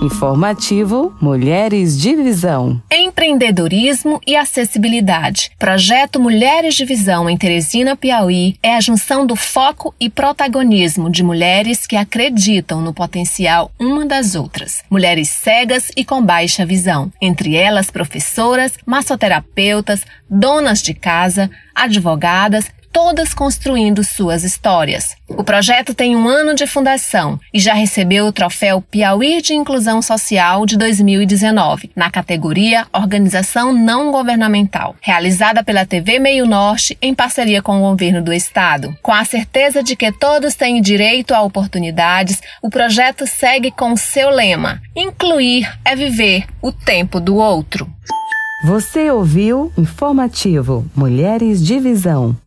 Informativo Mulheres de Visão. Empreendedorismo e acessibilidade. Projeto Mulheres de Visão em Teresina, Piauí é a junção do foco e protagonismo de mulheres que acreditam no potencial uma das outras. Mulheres cegas e com baixa visão. Entre elas, professoras, massoterapeutas, donas de casa, advogadas todas construindo suas histórias. O projeto tem um ano de fundação e já recebeu o troféu Piauí de Inclusão Social de 2019, na categoria Organização Não Governamental, realizada pela TV Meio Norte em parceria com o governo do estado. Com a certeza de que todos têm direito a oportunidades, o projeto segue com seu lema: Incluir é viver o tempo do outro. Você ouviu Informativo Mulheres de Visão.